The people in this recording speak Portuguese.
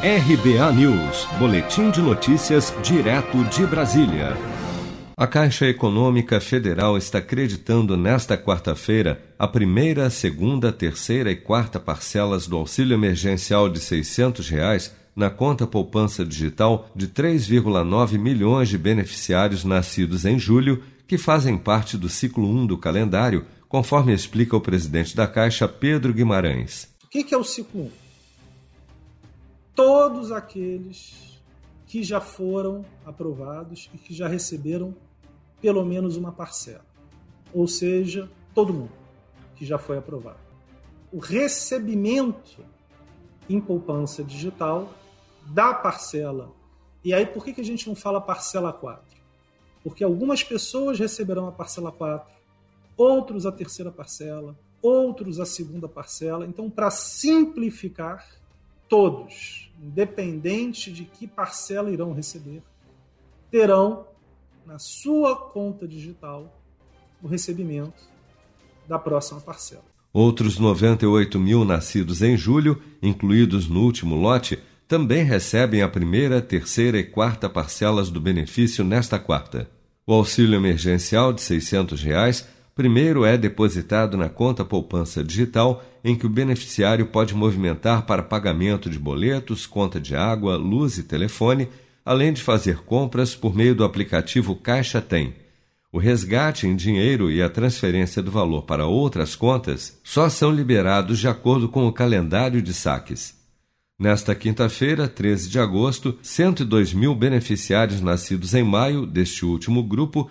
RBA News, Boletim de Notícias, direto de Brasília. A Caixa Econômica Federal está acreditando nesta quarta-feira a primeira, segunda, terceira e quarta parcelas do auxílio emergencial de 600 reais na conta poupança digital de 3,9 milhões de beneficiários nascidos em julho, que fazem parte do ciclo 1 do calendário, conforme explica o presidente da Caixa, Pedro Guimarães. O que é o ciclo 1? Todos aqueles que já foram aprovados e que já receberam pelo menos uma parcela. Ou seja, todo mundo que já foi aprovado. O recebimento em poupança digital da parcela. E aí, por que a gente não fala parcela 4? Porque algumas pessoas receberão a parcela 4, outros a terceira parcela, outros a segunda parcela. Então, para simplificar, todos independente de que parcela irão receber, terão na sua conta digital o recebimento da próxima parcela. Outros 98 mil nascidos em julho, incluídos no último lote, também recebem a primeira, terceira e quarta parcelas do benefício nesta quarta. O auxílio emergencial de 600 reais primeiro é depositado na conta poupança digital em que o beneficiário pode movimentar para pagamento de boletos, conta de água, luz e telefone, além de fazer compras por meio do aplicativo Caixa Tem. O resgate em dinheiro e a transferência do valor para outras contas só são liberados de acordo com o calendário de saques. Nesta quinta-feira, 13 de agosto, 102 mil beneficiários nascidos em maio deste último grupo